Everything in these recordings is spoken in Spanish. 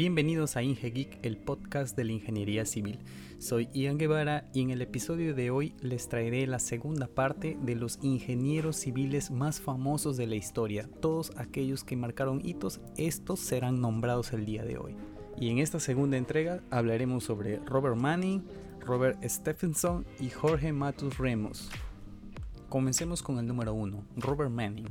Bienvenidos a IngeGeek, el podcast de la ingeniería civil. Soy Ian Guevara y en el episodio de hoy les traeré la segunda parte de los ingenieros civiles más famosos de la historia. Todos aquellos que marcaron hitos, estos serán nombrados el día de hoy. Y en esta segunda entrega hablaremos sobre Robert Manning, Robert Stephenson y Jorge Matus Remos. Comencemos con el número 1, Robert Manning.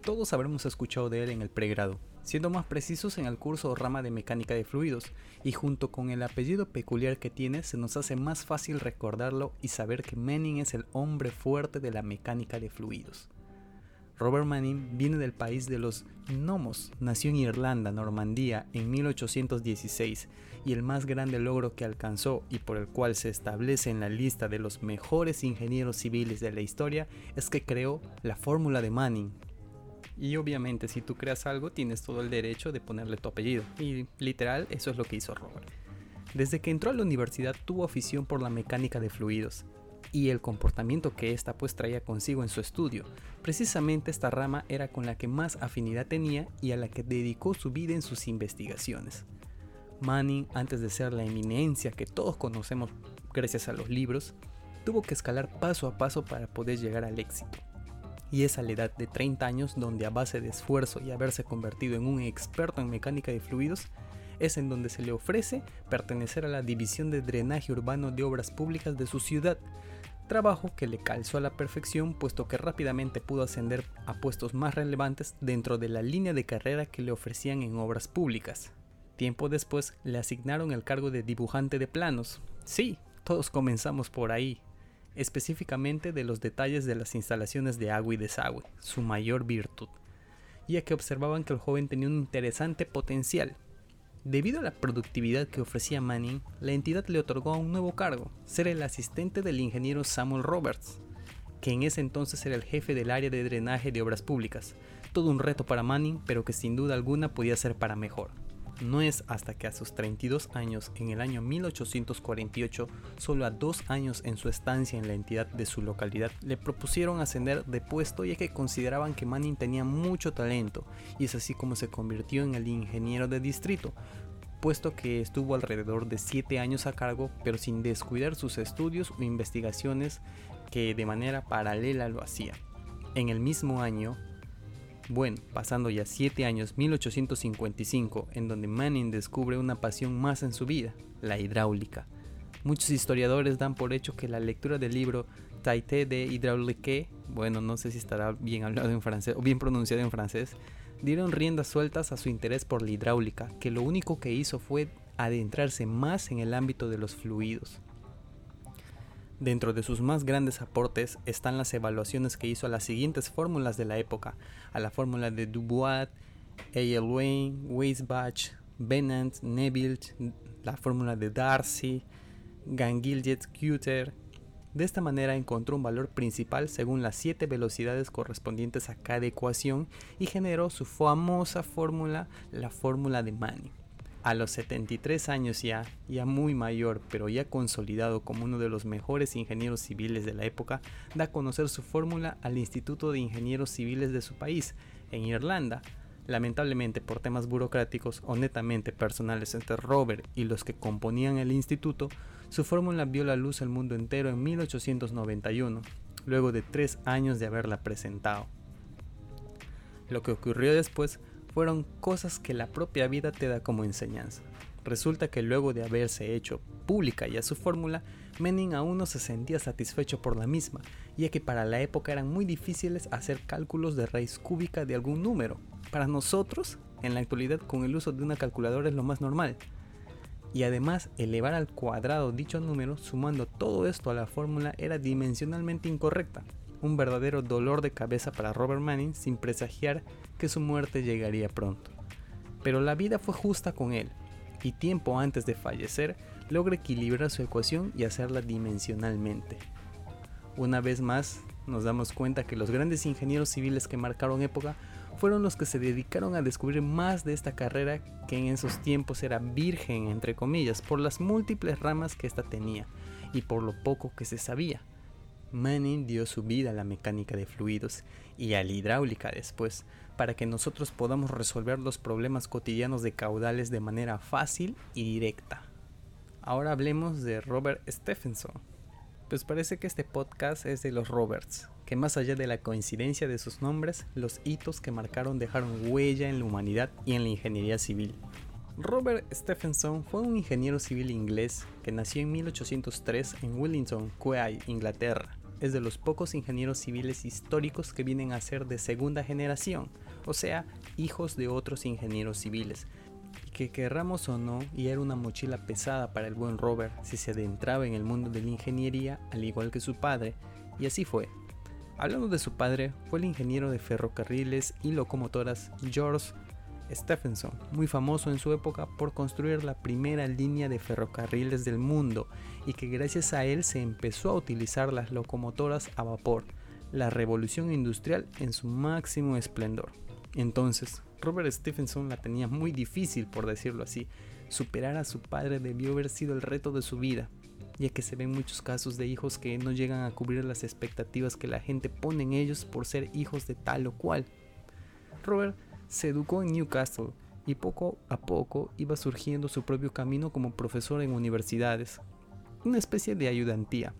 Todos habremos escuchado de él en el pregrado, siendo más precisos en el curso o rama de mecánica de fluidos, y junto con el apellido peculiar que tiene se nos hace más fácil recordarlo y saber que Manning es el hombre fuerte de la mecánica de fluidos. Robert Manning viene del país de los gnomos, nació en Irlanda, Normandía, en 1816, y el más grande logro que alcanzó y por el cual se establece en la lista de los mejores ingenieros civiles de la historia es que creó la fórmula de Manning, y obviamente si tú creas algo tienes todo el derecho de ponerle tu apellido. Y literal eso es lo que hizo Robert. Desde que entró a la universidad tuvo afición por la mecánica de fluidos y el comportamiento que ésta pues traía consigo en su estudio. Precisamente esta rama era con la que más afinidad tenía y a la que dedicó su vida en sus investigaciones. Manning, antes de ser la eminencia que todos conocemos gracias a los libros, tuvo que escalar paso a paso para poder llegar al éxito y es a la edad de 30 años donde a base de esfuerzo y haberse convertido en un experto en mecánica de fluidos, es en donde se le ofrece pertenecer a la División de Drenaje Urbano de Obras Públicas de su ciudad, trabajo que le calzó a la perfección puesto que rápidamente pudo ascender a puestos más relevantes dentro de la línea de carrera que le ofrecían en obras públicas. Tiempo después le asignaron el cargo de dibujante de planos. Sí, todos comenzamos por ahí, específicamente de los detalles de las instalaciones de agua y desagüe, su mayor virtud, ya que observaban que el joven tenía un interesante potencial. Debido a la productividad que ofrecía Manning, la entidad le otorgó un nuevo cargo, ser el asistente del ingeniero Samuel Roberts, que en ese entonces era el jefe del área de drenaje de obras públicas. Todo un reto para Manning, pero que sin duda alguna podía ser para mejor. No es hasta que a sus 32 años, en el año 1848, solo a dos años en su estancia en la entidad de su localidad, le propusieron ascender de puesto ya que consideraban que Manning tenía mucho talento, y es así como se convirtió en el ingeniero de distrito, puesto que estuvo alrededor de 7 años a cargo, pero sin descuidar sus estudios o investigaciones que de manera paralela lo hacía. En el mismo año, bueno, pasando ya 7 años, 1855, en donde Manning descubre una pasión más en su vida, la hidráulica. Muchos historiadores dan por hecho que la lectura del libro Taité de Hydraulique, bueno, no sé si estará bien hablado en francés o bien pronunciado en francés, dieron riendas sueltas a su interés por la hidráulica, que lo único que hizo fue adentrarse más en el ámbito de los fluidos. Dentro de sus más grandes aportes están las evaluaciones que hizo a las siguientes fórmulas de la época, a la fórmula de Dubois, A.L. Wayne, Weisbach, Bennett, Neville, la fórmula de Darcy, Gangiljet Cutter. De esta manera encontró un valor principal según las siete velocidades correspondientes a cada ecuación y generó su famosa fórmula, la fórmula de Manning. A los 73 años ya, ya muy mayor, pero ya consolidado como uno de los mejores ingenieros civiles de la época, da a conocer su fórmula al Instituto de Ingenieros Civiles de su país, en Irlanda. Lamentablemente por temas burocráticos o netamente personales entre Robert y los que componían el instituto, su fórmula vio la luz al mundo entero en 1891, luego de tres años de haberla presentado. Lo que ocurrió después fueron cosas que la propia vida te da como enseñanza. Resulta que luego de haberse hecho pública ya su fórmula, Manning aún no se sentía satisfecho por la misma, ya que para la época eran muy difíciles hacer cálculos de raíz cúbica de algún número. Para nosotros, en la actualidad con el uso de una calculadora es lo más normal. Y además, elevar al cuadrado dicho número sumando todo esto a la fórmula era dimensionalmente incorrecta, un verdadero dolor de cabeza para Robert Manning sin presagiar que su muerte llegaría pronto. Pero la vida fue justa con él, y tiempo antes de fallecer logra equilibrar su ecuación y hacerla dimensionalmente. Una vez más, nos damos cuenta que los grandes ingenieros civiles que marcaron época fueron los que se dedicaron a descubrir más de esta carrera que en esos tiempos era virgen, entre comillas, por las múltiples ramas que ésta tenía y por lo poco que se sabía. Manning dio su vida a la mecánica de fluidos y a la hidráulica después, para que nosotros podamos resolver los problemas cotidianos de caudales de manera fácil y directa. Ahora hablemos de Robert Stephenson. Pues parece que este podcast es de los Roberts, que más allá de la coincidencia de sus nombres, los hitos que marcaron dejaron huella en la humanidad y en la ingeniería civil. Robert Stephenson fue un ingeniero civil inglés que nació en 1803 en Wellington, Quay, Inglaterra. Es de los pocos ingenieros civiles históricos que vienen a ser de segunda generación, o sea, hijos de otros ingenieros civiles. Y que querramos o no, y era una mochila pesada para el buen Robert si se adentraba en el mundo de la ingeniería al igual que su padre, y así fue. Hablando de su padre, fue el ingeniero de ferrocarriles y locomotoras George Stephenson, muy famoso en su época por construir la primera línea de ferrocarriles del mundo y que gracias a él se empezó a utilizar las locomotoras a vapor, la revolución industrial en su máximo esplendor. Entonces, Robert Stephenson la tenía muy difícil, por decirlo así. Superar a su padre debió haber sido el reto de su vida, ya que se ven muchos casos de hijos que no llegan a cubrir las expectativas que la gente pone en ellos por ser hijos de tal o cual. Robert se educó en Newcastle y poco a poco iba surgiendo su propio camino como profesor en universidades, una especie de ayudantía.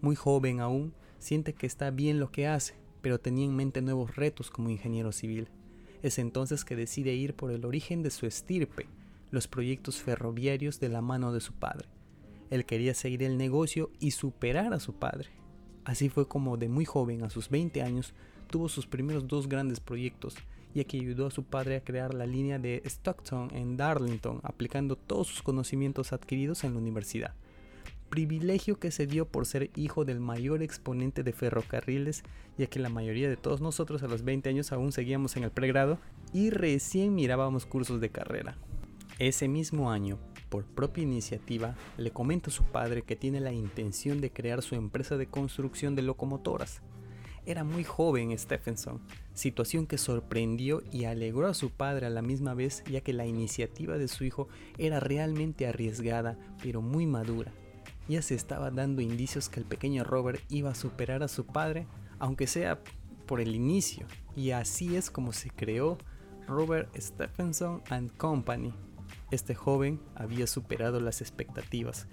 Muy joven aún, siente que está bien lo que hace, pero tenía en mente nuevos retos como ingeniero civil. Es entonces que decide ir por el origen de su estirpe, los proyectos ferroviarios de la mano de su padre. Él quería seguir el negocio y superar a su padre. Así fue como de muy joven, a sus 20 años, tuvo sus primeros dos grandes proyectos, ya que ayudó a su padre a crear la línea de Stockton en Darlington, aplicando todos sus conocimientos adquiridos en la universidad. Privilegio que se dio por ser hijo del mayor exponente de ferrocarriles, ya que la mayoría de todos nosotros a los 20 años aún seguíamos en el pregrado y recién mirábamos cursos de carrera. Ese mismo año, por propia iniciativa, le comenta a su padre que tiene la intención de crear su empresa de construcción de locomotoras. Era muy joven Stephenson, situación que sorprendió y alegró a su padre a la misma vez ya que la iniciativa de su hijo era realmente arriesgada pero muy madura. Ya se estaba dando indicios que el pequeño Robert iba a superar a su padre, aunque sea por el inicio, y así es como se creó Robert Stephenson and Company. Este joven había superado las expectativas,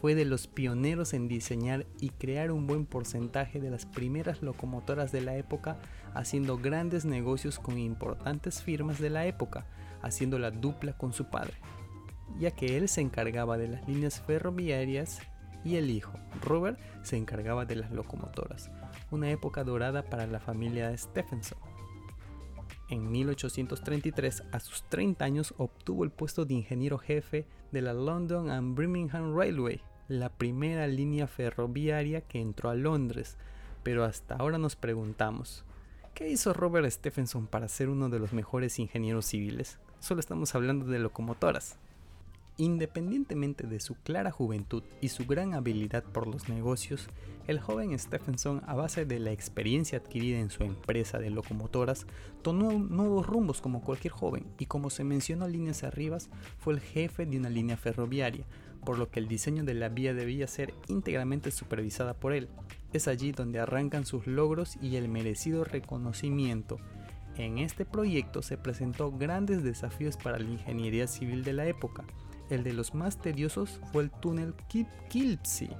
fue de los pioneros en diseñar y crear un buen porcentaje de las primeras locomotoras de la época, haciendo grandes negocios con importantes firmas de la época, haciendo la dupla con su padre, ya que él se encargaba de las líneas ferroviarias y el hijo, Robert, se encargaba de las locomotoras, una época dorada para la familia Stephenson. En 1833, a sus 30 años, obtuvo el puesto de ingeniero jefe de la London and Birmingham Railway, la primera línea ferroviaria que entró a Londres, pero hasta ahora nos preguntamos, ¿qué hizo Robert Stephenson para ser uno de los mejores ingenieros civiles? Solo estamos hablando de locomotoras. Independientemente de su clara juventud y su gran habilidad por los negocios, el joven Stephenson, a base de la experiencia adquirida en su empresa de locomotoras, tomó nuevos rumbos como cualquier joven y como se mencionó líneas arribas, fue el jefe de una línea ferroviaria, por lo que el diseño de la vía debía ser íntegramente supervisada por él. Es allí donde arrancan sus logros y el merecido reconocimiento. En este proyecto se presentó grandes desafíos para la ingeniería civil de la época, el de los más tediosos fue el túnel Kilpsey.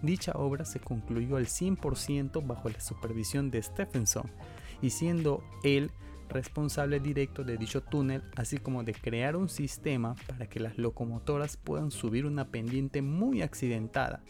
Dicha obra se concluyó al 100% bajo la supervisión de Stephenson, y siendo él responsable directo de dicho túnel, así como de crear un sistema para que las locomotoras puedan subir una pendiente muy accidentada,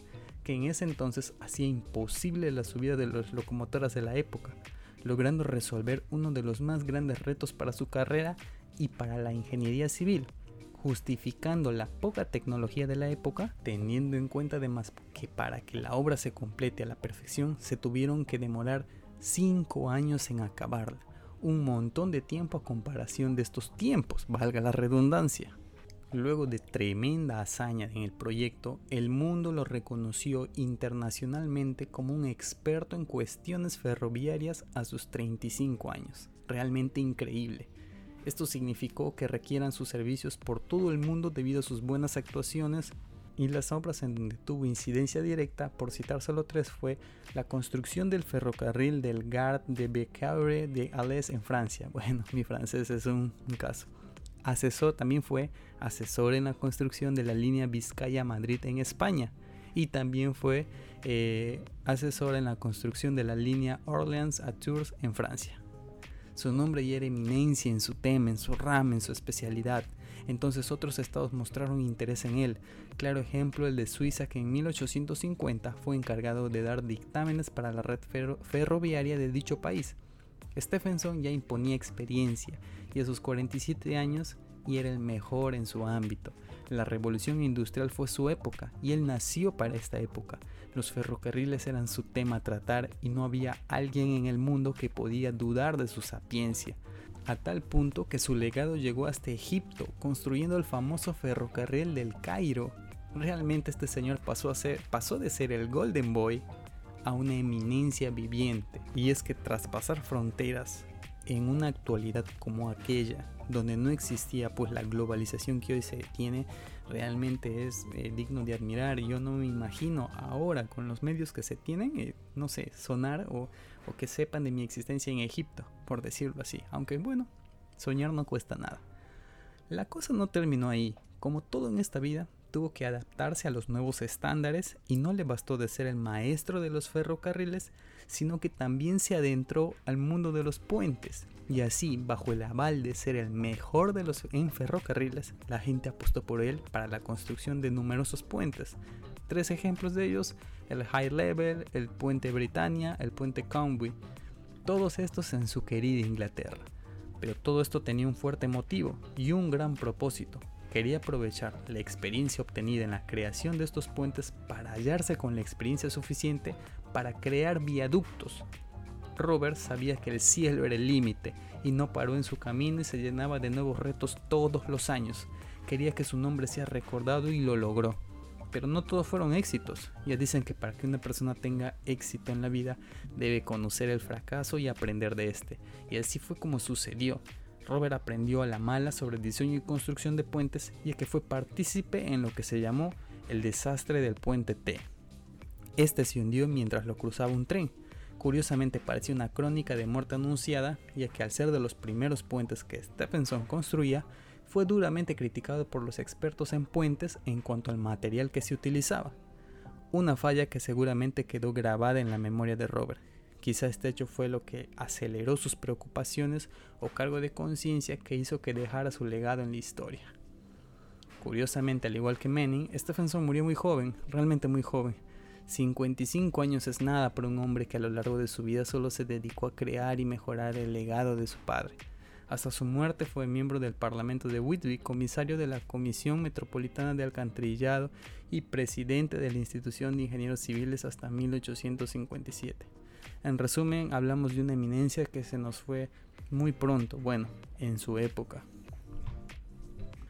que en ese entonces hacía imposible la subida de las locomotoras de la época, logrando resolver uno de los más grandes retos para su carrera y para la ingeniería civil, justificando la poca tecnología de la época, teniendo en cuenta además que para que la obra se complete a la perfección se tuvieron que demorar 5 años en acabarla, un montón de tiempo a comparación de estos tiempos, valga la redundancia. Luego de tremenda hazaña en el proyecto, el mundo lo reconoció internacionalmente como un experto en cuestiones ferroviarias a sus 35 años. Realmente increíble. Esto significó que requieran sus servicios por todo el mundo debido a sus buenas actuaciones y las obras en donde tuvo incidencia directa, por citar solo tres, fue la construcción del ferrocarril del Gard de Becaure de Alès en Francia. Bueno, mi francés es un, caso. Asesor también fue asesor en la construcción de la línea Vizcaya-Madrid en España y también fue eh, asesor en la construcción de la línea Orleans a Tours en Francia. Su nombre ya era eminencia en su tema, en su rama, en su especialidad entonces otros estados mostraron interés en él. Claro ejemplo el de Suiza que en 1850 fue encargado de dar dictámenes para la red ferroviaria de dicho país. Stephenson ya imponía experiencia y a sus 47 años y era el mejor en su ámbito. La revolución industrial fue su época y él nació para esta época. Los ferrocarriles eran su tema a tratar y no había alguien en el mundo que podía dudar de su sapiencia a tal punto que su legado llegó hasta Egipto, construyendo el famoso ferrocarril del Cairo. Realmente este señor pasó, a ser, pasó de ser el Golden Boy a una eminencia viviente. Y es que tras pasar fronteras en una actualidad como aquella, donde no existía pues la globalización que hoy se tiene, realmente es eh, digno de admirar. Yo no me imagino ahora con los medios que se tienen, eh, no sé, sonar o, o que sepan de mi existencia en Egipto, por decirlo así. Aunque bueno, soñar no cuesta nada. La cosa no terminó ahí. Como todo en esta vida, tuvo que adaptarse a los nuevos estándares y no le bastó de ser el maestro de los ferrocarriles, sino que también se adentró al mundo de los puentes. Y así, bajo el aval de ser el mejor de los en ferrocarriles, la gente apostó por él para la construcción de numerosos puentes. Tres ejemplos de ellos, el High Level, el puente Britannia, el puente Conway. Todos estos en su querida Inglaterra. Pero todo esto tenía un fuerte motivo y un gran propósito, quería aprovechar la experiencia obtenida en la creación de estos puentes para hallarse con la experiencia suficiente para crear viaductos. Robert sabía que el cielo era el límite y no paró en su camino y se llenaba de nuevos retos todos los años. Quería que su nombre sea recordado y lo logró. Pero no todos fueron éxitos. Ya dicen que para que una persona tenga éxito en la vida debe conocer el fracaso y aprender de este. Y así fue como sucedió. Robert aprendió a la mala sobre diseño y construcción de puentes y que fue partícipe en lo que se llamó el desastre del puente T. Este se hundió mientras lo cruzaba un tren. Curiosamente parecía una crónica de muerte anunciada, ya que al ser de los primeros puentes que Stephenson construía, fue duramente criticado por los expertos en puentes en cuanto al material que se utilizaba. Una falla que seguramente quedó grabada en la memoria de Robert, Quizá este hecho fue lo que aceleró sus preocupaciones o cargo de conciencia que hizo que dejara su legado en la historia. Curiosamente, al igual que Manning, Stephenson murió muy joven, realmente muy joven. 55 años es nada para un hombre que a lo largo de su vida solo se dedicó a crear y mejorar el legado de su padre. Hasta su muerte fue miembro del Parlamento de Whitby, comisario de la Comisión Metropolitana de Alcantarillado y presidente de la Institución de Ingenieros Civiles hasta 1857. En resumen, hablamos de una eminencia que se nos fue muy pronto, bueno, en su época.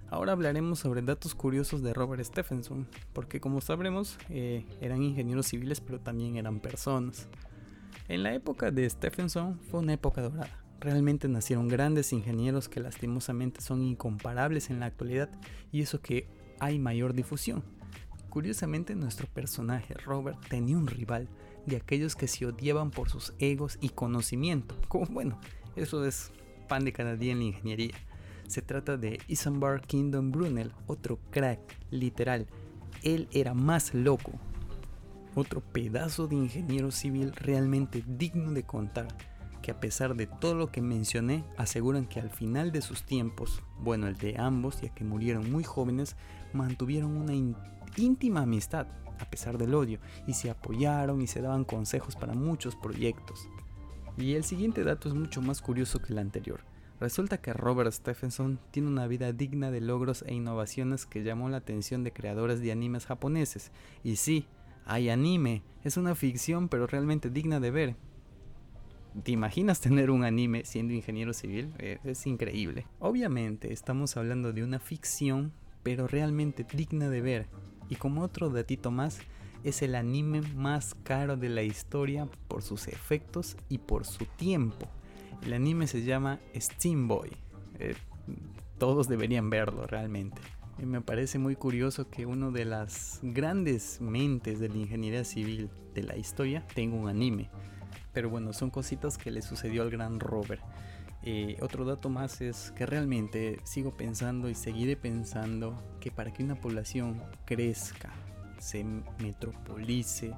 Ahora hablaremos sobre datos curiosos de Robert Stephenson, porque como sabremos, eh, eran ingenieros civiles pero también eran personas. En la época de Stephenson fue una época dorada. Realmente nacieron grandes ingenieros que lastimosamente son incomparables en la actualidad y eso que hay mayor difusión. Curiosamente nuestro personaje Robert tenía un rival, de aquellos que se odiaban por sus egos y conocimiento. Como bueno, eso es pan de cada día en la ingeniería. Se trata de Isambard Kingdom Brunel, otro crack, literal. Él era más loco. Otro pedazo de ingeniero civil realmente digno de contar, que a pesar de todo lo que mencioné, aseguran que al final de sus tiempos, bueno, el de ambos, ya que murieron muy jóvenes, mantuvieron una íntima amistad a pesar del odio, y se apoyaron y se daban consejos para muchos proyectos. Y el siguiente dato es mucho más curioso que el anterior. Resulta que Robert Stephenson tiene una vida digna de logros e innovaciones que llamó la atención de creadores de animes japoneses. Y sí, hay anime, es una ficción pero realmente digna de ver. ¿Te imaginas tener un anime siendo ingeniero civil? Es increíble. Obviamente estamos hablando de una ficción, pero realmente digna de ver. Y como otro datito más, es el anime más caro de la historia por sus efectos y por su tiempo. El anime se llama Steam Boy. Eh, todos deberían verlo realmente. Y me parece muy curioso que uno de las grandes mentes de la ingeniería civil de la historia tenga un anime. Pero bueno, son cositas que le sucedió al gran Robert. Eh, otro dato más es que realmente sigo pensando y seguiré pensando que para que una población crezca, se metropolice,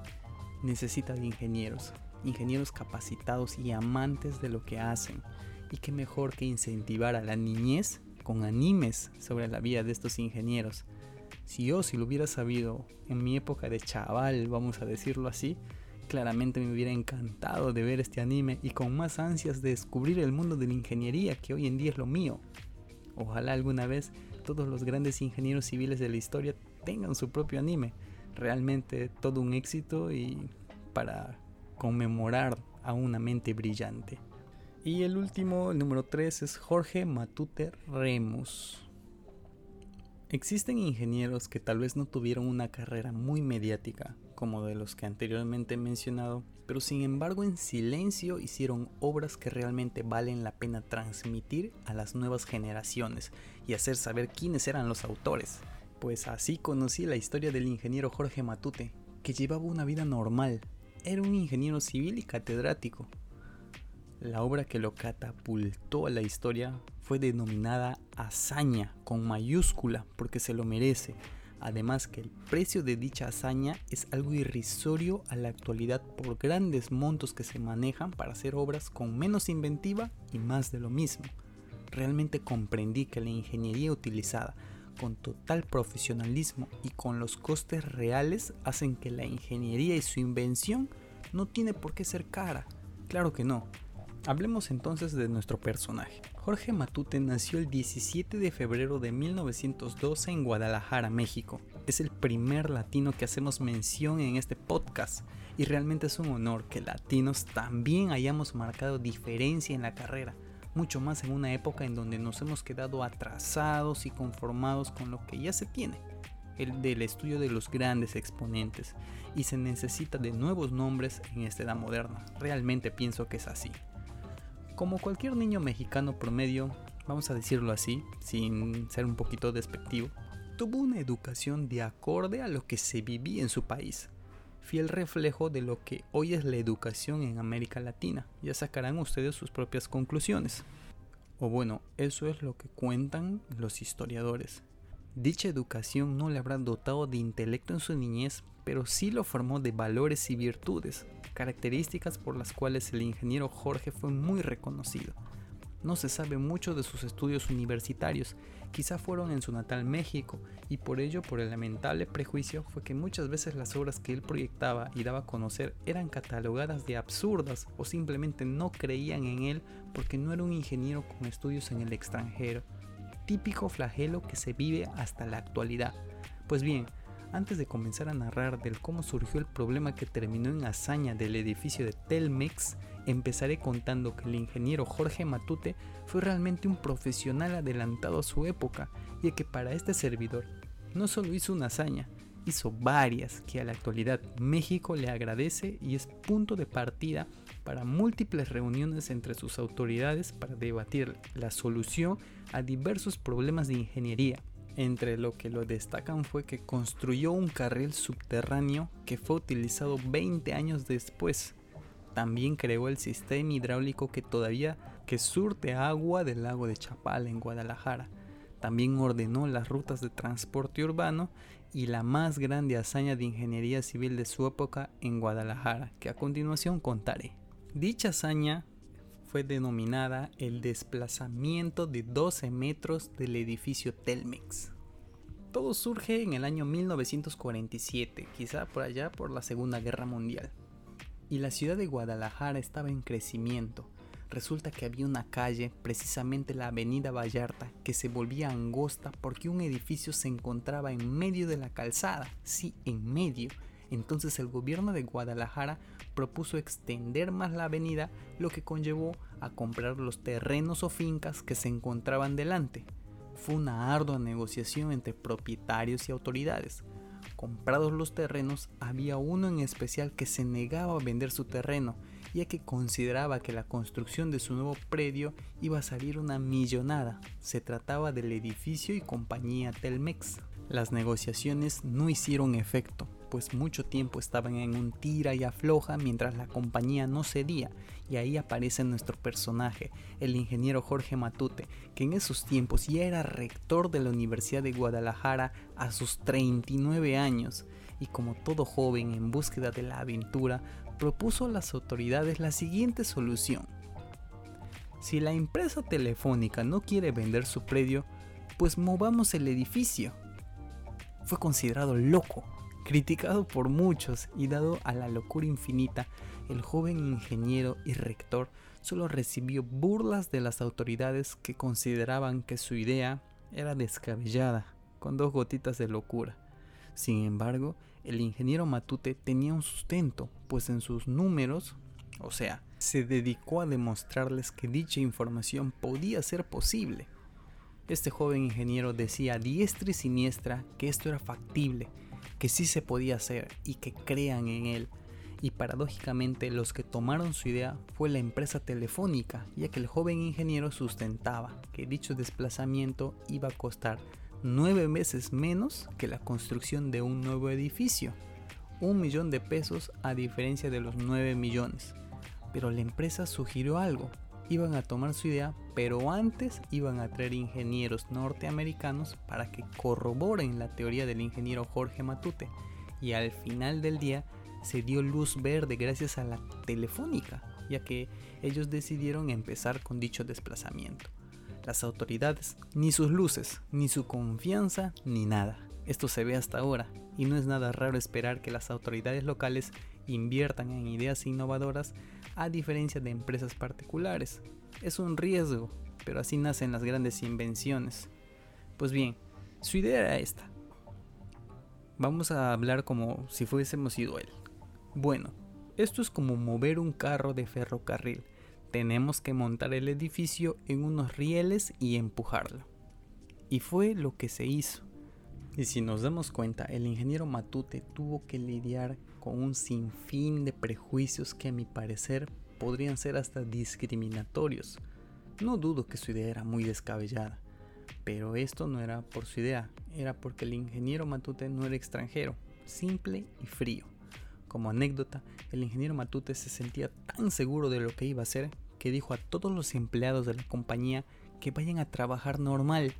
necesita de ingenieros, ingenieros capacitados y amantes de lo que hacen. Y qué mejor que incentivar a la niñez con animes sobre la vida de estos ingenieros. Si yo, si lo hubiera sabido en mi época de chaval, vamos a decirlo así, claramente me hubiera encantado de ver este anime y con más ansias de descubrir el mundo de la ingeniería que hoy en día es lo mío. Ojalá alguna vez todos los grandes ingenieros civiles de la historia tengan su propio anime. Realmente todo un éxito y para conmemorar a una mente brillante. Y el último, el número 3, es Jorge Matute Remus. Existen ingenieros que tal vez no tuvieron una carrera muy mediática, como de los que anteriormente he mencionado, pero sin embargo en silencio hicieron obras que realmente valen la pena transmitir a las nuevas generaciones y hacer saber quiénes eran los autores. Pues así conocí la historia del ingeniero Jorge Matute, que llevaba una vida normal, era un ingeniero civil y catedrático. La obra que lo catapultó a la historia fue denominada Hazaña con mayúscula porque se lo merece. Además que el precio de dicha hazaña es algo irrisorio a la actualidad por grandes montos que se manejan para hacer obras con menos inventiva y más de lo mismo. Realmente comprendí que la ingeniería utilizada con total profesionalismo y con los costes reales hacen que la ingeniería y su invención no tiene por qué ser cara. Claro que no. Hablemos entonces de nuestro personaje. Jorge Matute nació el 17 de febrero de 1912 en Guadalajara, México. Es el primer latino que hacemos mención en este podcast y realmente es un honor que latinos también hayamos marcado diferencia en la carrera mucho más en una época en donde nos hemos quedado atrasados y conformados con lo que ya se tiene, el del estudio de los grandes exponentes, y se necesita de nuevos nombres en esta edad moderna. Realmente pienso que es así. Como cualquier niño mexicano promedio, vamos a decirlo así, sin ser un poquito despectivo, tuvo una educación de acorde a lo que se vivía en su país, fiel reflejo de lo que hoy es la educación en América Latina. Ya sacarán ustedes sus propias conclusiones. O bueno, eso es lo que cuentan los historiadores. Dicha educación no le habrá dotado de intelecto en su niñez, pero sí lo formó de valores y virtudes, características por las cuales el ingeniero Jorge fue muy reconocido. No se sabe mucho de sus estudios universitarios, quizá fueron en su natal México, y por ello por el lamentable prejuicio fue que muchas veces las obras que él proyectaba y daba a conocer eran catalogadas de absurdas o simplemente no creían en él porque no era un ingeniero con estudios en el extranjero. Típico flagelo que se vive hasta la actualidad. Pues bien, antes de comenzar a narrar del cómo surgió el problema que terminó en hazaña del edificio de Telmex, empezaré contando que el ingeniero Jorge Matute fue realmente un profesional adelantado a su época y que para este servidor no solo hizo una hazaña, hizo varias que a la actualidad México le agradece y es punto de partida para múltiples reuniones entre sus autoridades para debatir la solución a diversos problemas de ingeniería entre lo que lo destacan fue que construyó un carril subterráneo que fue utilizado 20 años después. También creó el sistema hidráulico que todavía que surte agua del lago de Chapala en Guadalajara. También ordenó las rutas de transporte urbano y la más grande hazaña de ingeniería civil de su época en Guadalajara, que a continuación contaré. Dicha hazaña denominada el desplazamiento de 12 metros del edificio Telmex. Todo surge en el año 1947, quizá por allá por la Segunda Guerra Mundial. Y la ciudad de Guadalajara estaba en crecimiento. Resulta que había una calle, precisamente la Avenida Vallarta, que se volvía angosta porque un edificio se encontraba en medio de la calzada, sí, en medio, entonces el gobierno de Guadalajara propuso extender más la avenida, lo que conllevó a comprar los terrenos o fincas que se encontraban delante. Fue una ardua negociación entre propietarios y autoridades. Comprados los terrenos, había uno en especial que se negaba a vender su terreno ya que consideraba que la construcción de su nuevo predio iba a salir una millonada. Se trataba del edificio y compañía Telmex. Las negociaciones no hicieron efecto, pues mucho tiempo estaban en un tira y afloja mientras la compañía no cedía, y ahí aparece nuestro personaje, el ingeniero Jorge Matute, que en esos tiempos ya era rector de la Universidad de Guadalajara a sus 39 años, y como todo joven en búsqueda de la aventura, propuso a las autoridades la siguiente solución. Si la empresa telefónica no quiere vender su predio, pues movamos el edificio fue considerado loco, criticado por muchos y dado a la locura infinita, el joven ingeniero y rector solo recibió burlas de las autoridades que consideraban que su idea era descabellada, con dos gotitas de locura. Sin embargo, el ingeniero Matute tenía un sustento, pues en sus números, o sea, se dedicó a demostrarles que dicha información podía ser posible. Este joven ingeniero decía a diestra y siniestra que esto era factible, que sí se podía hacer y que crean en él. Y paradójicamente los que tomaron su idea fue la empresa telefónica, ya que el joven ingeniero sustentaba que dicho desplazamiento iba a costar nueve meses menos que la construcción de un nuevo edificio. Un millón de pesos a diferencia de los nueve millones. Pero la empresa sugirió algo, iban a tomar su idea, pero antes iban a traer ingenieros norteamericanos para que corroboren la teoría del ingeniero Jorge Matute. Y al final del día se dio luz verde gracias a la telefónica, ya que ellos decidieron empezar con dicho desplazamiento. Las autoridades, ni sus luces, ni su confianza, ni nada. Esto se ve hasta ahora, y no es nada raro esperar que las autoridades locales inviertan en ideas innovadoras a diferencia de empresas particulares. Es un riesgo, pero así nacen las grandes invenciones. Pues bien, su idea era esta. Vamos a hablar como si fuésemos sido él. Bueno, esto es como mover un carro de ferrocarril. Tenemos que montar el edificio en unos rieles y empujarlo. Y fue lo que se hizo. Y si nos damos cuenta, el ingeniero Matute tuvo que lidiar con un sinfín de prejuicios que a mi parecer podrían ser hasta discriminatorios. No dudo que su idea era muy descabellada, pero esto no era por su idea, era porque el ingeniero Matute no era extranjero, simple y frío. Como anécdota, el ingeniero Matute se sentía tan seguro de lo que iba a hacer que dijo a todos los empleados de la compañía que vayan a trabajar normal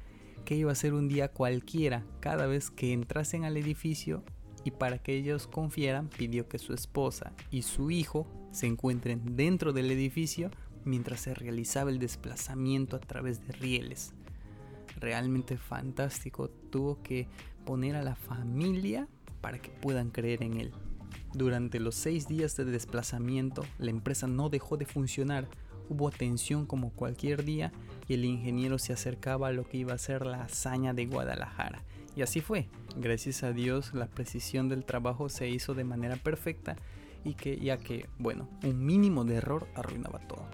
que iba a ser un día cualquiera cada vez que entrasen al edificio y para que ellos confieran pidió que su esposa y su hijo se encuentren dentro del edificio mientras se realizaba el desplazamiento a través de rieles. Realmente fantástico, tuvo que poner a la familia para que puedan creer en él. Durante los seis días de desplazamiento, la empresa no dejó de funcionar, hubo atención como cualquier día y el ingeniero se acercaba a lo que iba a ser la hazaña de Guadalajara. Y así fue. Gracias a Dios la precisión del trabajo se hizo de manera perfecta y que ya que, bueno, un mínimo de error arruinaba todo.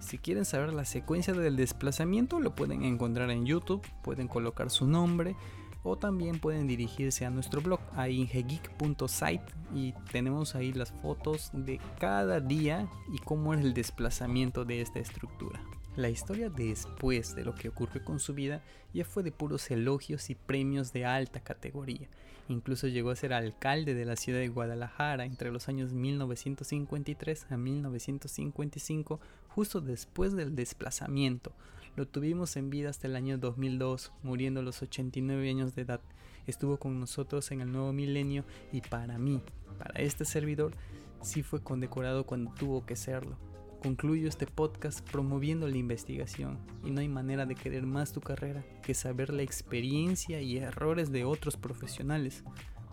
Si quieren saber la secuencia del desplazamiento lo pueden encontrar en YouTube, pueden colocar su nombre o también pueden dirigirse a nuestro blog a ingegeek.site y tenemos ahí las fotos de cada día y cómo es el desplazamiento de esta estructura. La historia después de lo que ocurrió con su vida ya fue de puros elogios y premios de alta categoría. Incluso llegó a ser alcalde de la ciudad de Guadalajara entre los años 1953 a 1955, justo después del desplazamiento, lo tuvimos en vida hasta el año 2002, muriendo a los 89 años de edad. Estuvo con nosotros en el nuevo milenio y para mí, para este servidor, sí fue condecorado cuando tuvo que serlo. Concluyo este podcast promoviendo la investigación y no hay manera de querer más tu carrera que saber la experiencia y errores de otros profesionales,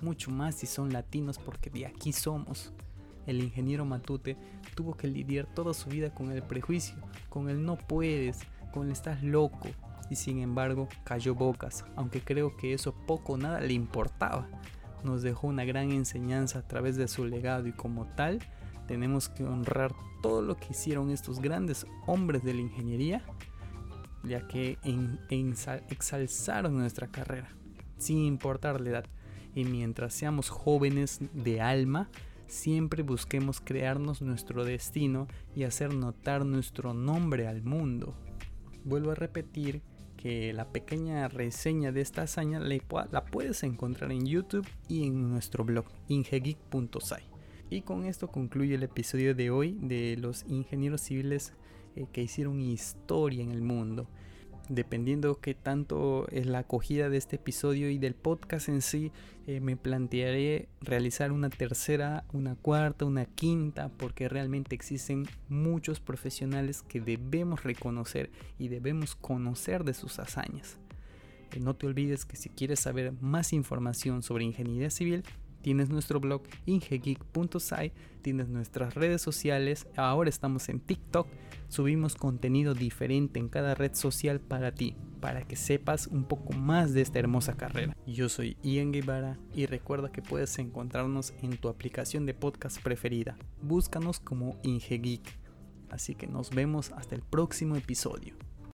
mucho más si son latinos porque de aquí somos. El ingeniero Matute tuvo que lidiar toda su vida con el prejuicio, con el no puedes, con estás loco y sin embargo cayó bocas, aunque creo que eso poco o nada le importaba. Nos dejó una gran enseñanza a través de su legado y como tal tenemos que honrar todo lo que hicieron estos grandes hombres de la ingeniería, ya que exalzaron nuestra carrera, sin importar la edad. Y mientras seamos jóvenes de alma, siempre busquemos crearnos nuestro destino y hacer notar nuestro nombre al mundo. Vuelvo a repetir que la pequeña reseña de esta hazaña la puedes encontrar en YouTube y en nuestro blog ingegeek.site. Y con esto concluye el episodio de hoy de los ingenieros civiles eh, que hicieron historia en el mundo dependiendo qué tanto es la acogida de este episodio y del podcast en sí, eh, me plantearé realizar una tercera, una cuarta, una quinta, porque realmente existen muchos profesionales que debemos reconocer y debemos conocer de sus hazañas. Eh, no te olvides que si quieres saber más información sobre ingeniería civil, Tienes nuestro blog ingegeek.site, tienes nuestras redes sociales, ahora estamos en TikTok, subimos contenido diferente en cada red social para ti, para que sepas un poco más de esta hermosa carrera. Yo soy Ian Guevara y recuerda que puedes encontrarnos en tu aplicación de podcast preferida. Búscanos como Ingegeek. Así que nos vemos hasta el próximo episodio.